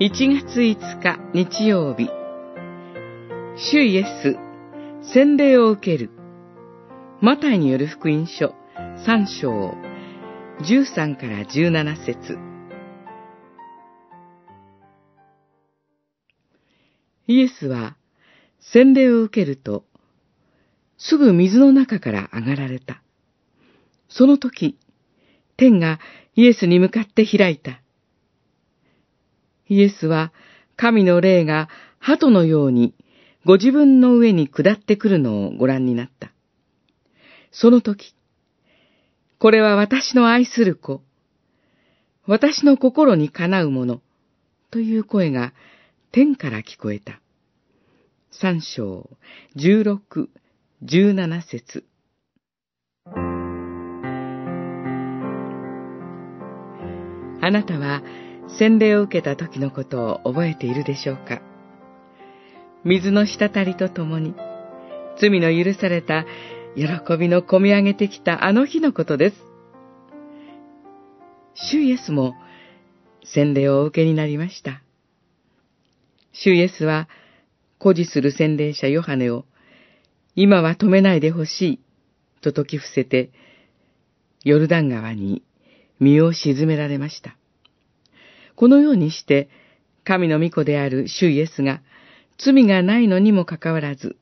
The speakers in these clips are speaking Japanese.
1月5日日曜日、主イエス、洗礼を受ける、マタイによる福音書3章、13から17節イエスは洗礼を受けると、すぐ水の中から上がられた。その時、天がイエスに向かって開いた。イエスは神の霊が鳩のようにご自分の上に下ってくるのをご覧になった。その時、これは私の愛する子、私の心にかなうもの、という声が天から聞こえた。三章、十六、十七節。あなたは洗礼を受けた時のことを覚えているでしょうか水の滴りとともに、罪の許された喜びの込み上げてきたあの日のことです。主イエスも洗礼をお受けになりました。主イエスは誇示する洗礼者ヨハネを、今は止めないでほしい、と説き伏せて、ヨルダン川に身を沈められました。このようにして、神の御子である主イエスが、罪がないのにもかかわらず、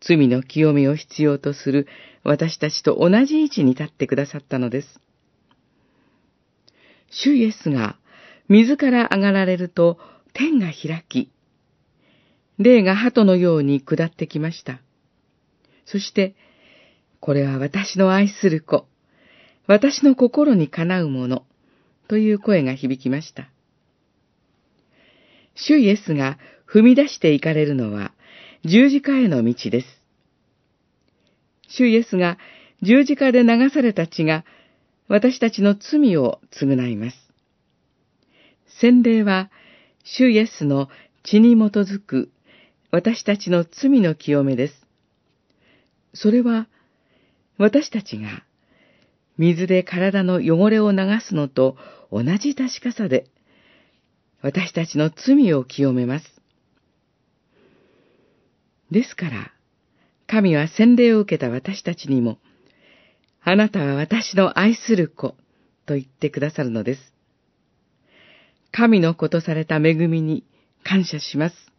罪の清めを必要とする私たちと同じ位置に立ってくださったのです。主イエスが水から上がられると天が開き、霊が鳩のように下ってきました。そして、これは私の愛する子、私の心にかなうもの、という声が響きました。主イエスが踏み出して行かれるのは十字架への道です。主イエスが十字架で流された血が私たちの罪を償います。洗礼は主イエスの血に基づく私たちの罪の清めです。それは私たちが水で体の汚れを流すのと同じ確かさで、私たちの罪を清めます。ですから、神は洗礼を受けた私たちにも、あなたは私の愛する子と言ってくださるのです。神の子とされた恵みに感謝します。